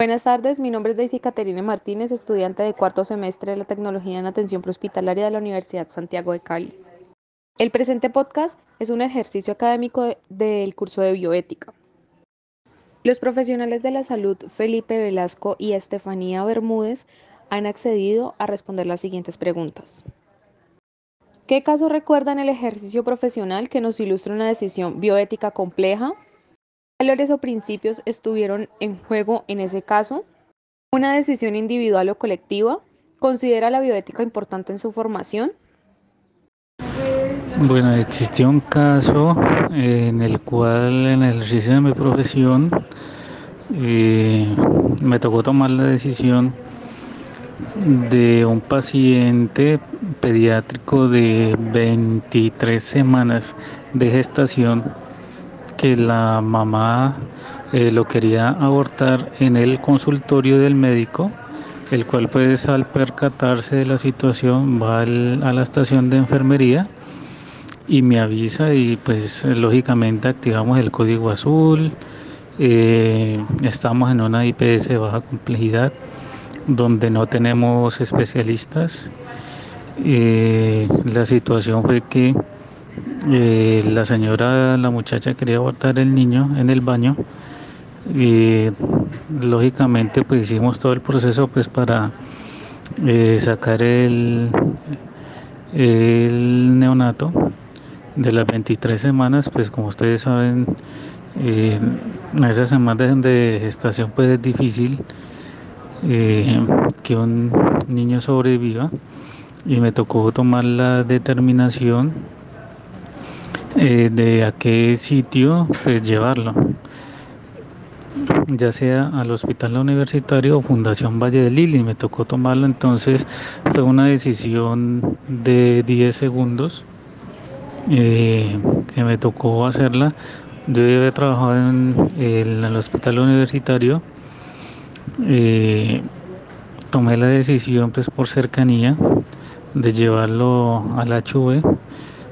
Buenas tardes, mi nombre es Daisy Caterine Martínez, estudiante de cuarto semestre de la Tecnología en Atención Prehospitalaria de la Universidad Santiago de Cali. El presente podcast es un ejercicio académico del curso de bioética. Los profesionales de la salud Felipe Velasco y Estefanía Bermúdez han accedido a responder las siguientes preguntas. ¿Qué caso recuerdan el ejercicio profesional que nos ilustra una decisión bioética compleja? Valores o principios estuvieron en juego en ese caso? ¿Una decisión individual o colectiva? ¿Considera la bioética importante en su formación? Bueno, existió un caso en el cual en el ejercicio de mi profesión eh, me tocó tomar la decisión de un paciente pediátrico de 23 semanas de gestación que la mamá eh, lo quería abortar en el consultorio del médico, el cual pues al percatarse de la situación va a la estación de enfermería y me avisa y pues lógicamente activamos el código azul, eh, estamos en una IPS de baja complejidad donde no tenemos especialistas. Eh, la situación fue que eh, la señora, la muchacha quería abortar el niño en el baño y lógicamente pues hicimos todo el proceso pues para eh, sacar el, el neonato de las 23 semanas pues como ustedes saben eh, esas semanas de gestación pues es difícil eh, que un niño sobreviva y me tocó tomar la determinación eh, de a qué sitio pues llevarlo, ya sea al hospital universitario o Fundación Valle de Lili. Me tocó tomarlo, entonces fue una decisión de 10 segundos eh, que me tocó hacerla. Yo había trabajado en, el hospital universitario. Eh, tomé la decisión pues por cercanía de llevarlo al HV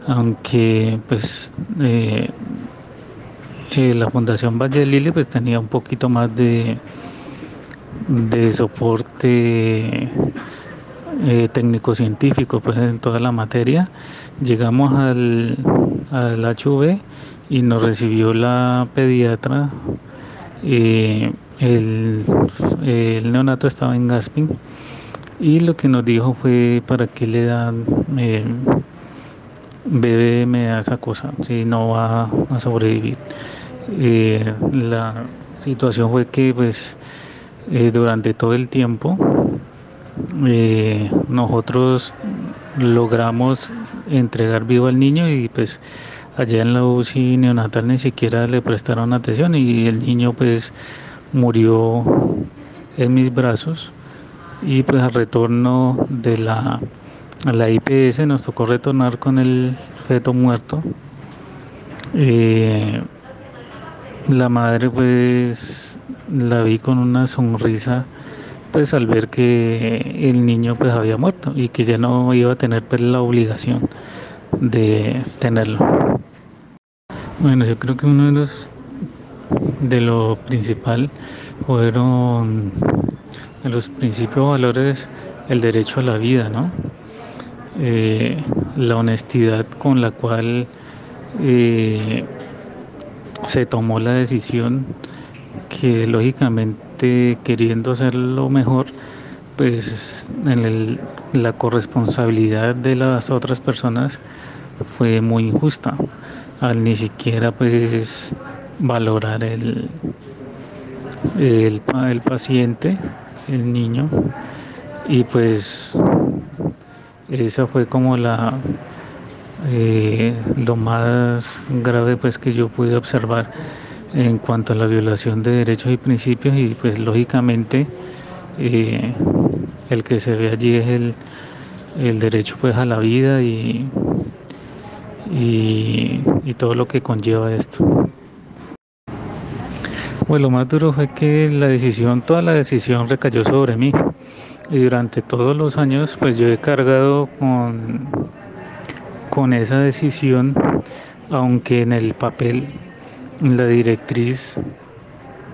aunque pues eh, eh, la Fundación Valle Lili pues tenía un poquito más de, de soporte eh, técnico-científico pues en toda la materia. Llegamos al, al HV y nos recibió la pediatra. el, el, neonato estaba en Gasping y lo que nos dijo fue para qué le dan bebé me da esa cosa, si no va a sobrevivir. Eh, la situación fue que pues eh, durante todo el tiempo eh, nosotros logramos entregar vivo al niño y pues allá en la UCI neonatal ni siquiera le prestaron atención y el niño pues murió en mis brazos y pues al retorno de la a la IPS nos tocó retornar con el feto muerto. Eh, la madre pues la vi con una sonrisa pues al ver que el niño pues había muerto y que ya no iba a tener pues la obligación de tenerlo. Bueno, yo creo que uno de los de lo principal fueron de los principios valores el derecho a la vida, ¿no? Eh, la honestidad con la cual eh, se tomó la decisión que lógicamente queriendo hacerlo mejor pues en la corresponsabilidad de las otras personas fue muy injusta al ni siquiera pues valorar el, el, el paciente el niño y pues esa fue como la eh, lo más grave pues que yo pude observar en cuanto a la violación de derechos y principios y pues lógicamente eh, el que se ve allí es el, el derecho pues a la vida y, y, y todo lo que conlleva esto. Pues lo más duro fue que la decisión, toda la decisión recayó sobre mí y durante todos los años pues yo he cargado con, con esa decisión, aunque en el papel la directriz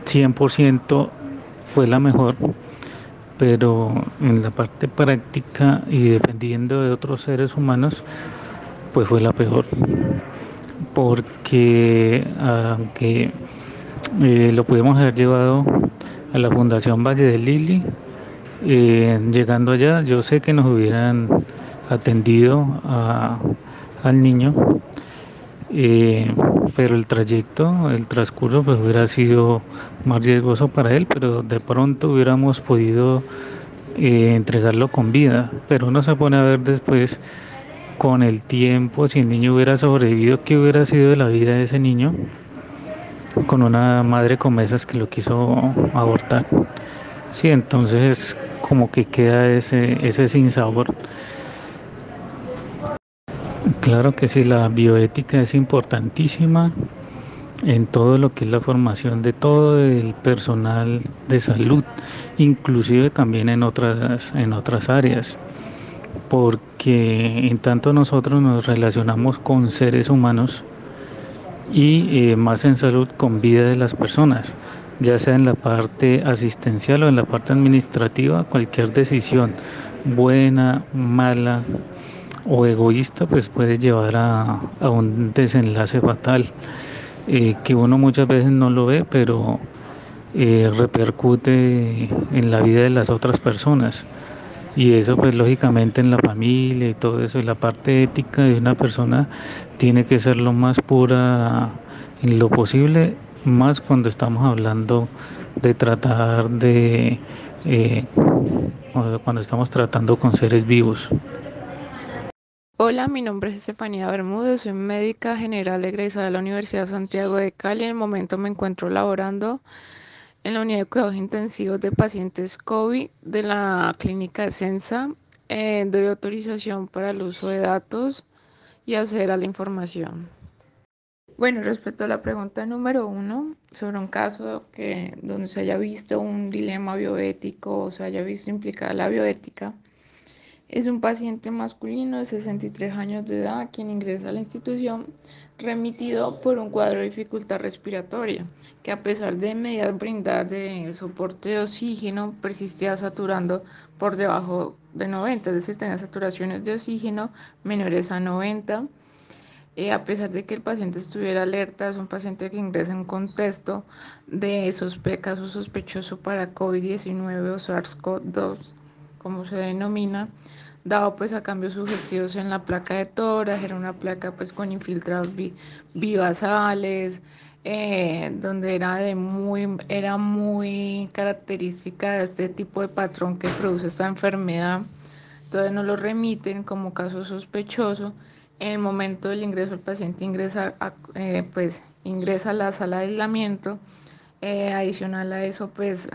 100% fue la mejor, pero en la parte práctica y dependiendo de otros seres humanos, pues fue la peor. Porque aunque eh, lo pudimos haber llevado a la Fundación Valle de Lili, eh, llegando allá, yo sé que nos hubieran atendido al niño, eh, pero el trayecto, el transcurso, pues hubiera sido más riesgoso para él, pero de pronto hubiéramos podido eh, entregarlo con vida, pero uno se pone a ver después con el tiempo, si el niño hubiera sobrevivido, qué hubiera sido de la vida de ese niño con una madre con mesas que lo quiso abortar. Sí, entonces como que queda ese, ese sinsabor. Claro que sí, la bioética es importantísima en todo lo que es la formación de todo el personal de salud, inclusive también en otras, en otras áreas, porque en tanto nosotros nos relacionamos con seres humanos y eh, más en salud con vida de las personas ya sea en la parte asistencial o en la parte administrativa, cualquier decisión buena, mala o egoísta, pues puede llevar a, un desenlace fatal, eh, que uno muchas veces no lo ve, pero eh, repercute en la vida de las otras personas. Y eso pues lógicamente en la familia y todo eso, y la parte ética de una persona tiene que ser lo más pura en lo posible más cuando estamos hablando de tratar de, eh, cuando estamos tratando con seres vivos. Hola, mi nombre es Estefanía Bermúdez, soy médica general egresada de la Universidad Santiago de Cali. En el momento me encuentro laborando en la unidad de cuidados intensivos de pacientes COVID de la clínica Sensa. Eh, doy autorización para el uso de datos y acceder a la información. Bueno, respecto a la pregunta número uno, sobre un caso que, donde se haya visto un dilema bioético o se haya visto implicada la bioética, es un paciente masculino de 63 años de edad quien ingresa a la institución remitido por un cuadro de dificultad respiratoria, que a pesar de medidas brindadas de soporte de oxígeno, persistía saturando por debajo de 90, es decir, tenía saturaciones de oxígeno menores a 90 eh, a pesar de que el paciente estuviera alerta, es un paciente que ingresa en contexto de sospecha o sospechoso para COVID-19 o SARS-CoV-2, como se denomina, dado pues a cambios sugestivos en la placa de tórax, era una placa pues con infiltrados bivasales, eh, donde era de muy, era muy característica de este tipo de patrón que produce esta enfermedad. Entonces no lo remiten como caso sospechoso en el momento del ingreso, el paciente ingresa a, eh, pues, ingresa a la sala de aislamiento. Eh, adicional a eso, pues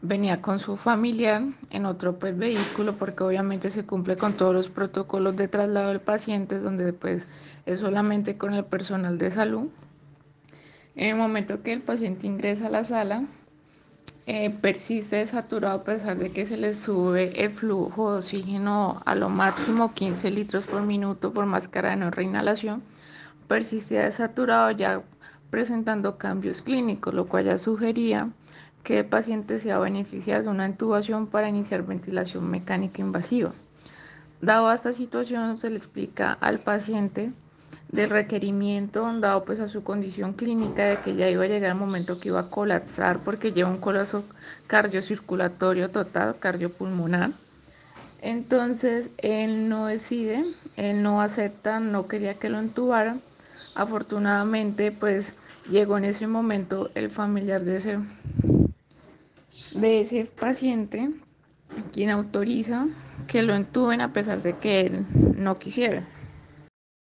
venía con su familiar en otro pues, vehículo porque obviamente se cumple con todos los protocolos de traslado del paciente donde pues es solamente con el personal de salud. En el momento que el paciente ingresa a la sala, eh, persiste saturado a pesar de que se le sube el flujo de oxígeno a lo máximo 15 litros por minuto por máscara de no reinhalación, persiste saturado ya presentando cambios clínicos, lo cual ya sugería que el paciente sea beneficiar de una intubación para iniciar ventilación mecánica invasiva. Dado esta situación, se le explica al paciente del requerimiento dado pues a su condición clínica de que ya iba a llegar el momento que iba a colapsar porque lleva un colapso cardiocirculatorio total, cardiopulmonar. Entonces él no decide, él no acepta, no quería que lo entubaran. Afortunadamente pues llegó en ese momento el familiar de ese, de ese paciente quien autoriza que lo entuben a pesar de que él no quisiera.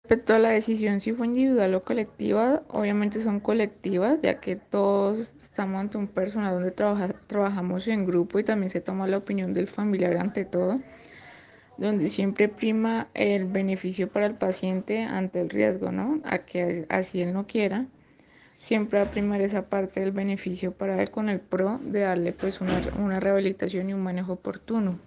Respecto a la decisión si fue individual o colectiva, obviamente son colectivas, ya que todos estamos ante un personal donde trabajamos en grupo y también se toma la opinión del familiar ante todo, donde siempre prima el beneficio para el paciente ante el riesgo, ¿no? A que así él no quiera, siempre va a primar esa parte del beneficio para él con el pro de darle pues una, una rehabilitación y un manejo oportuno.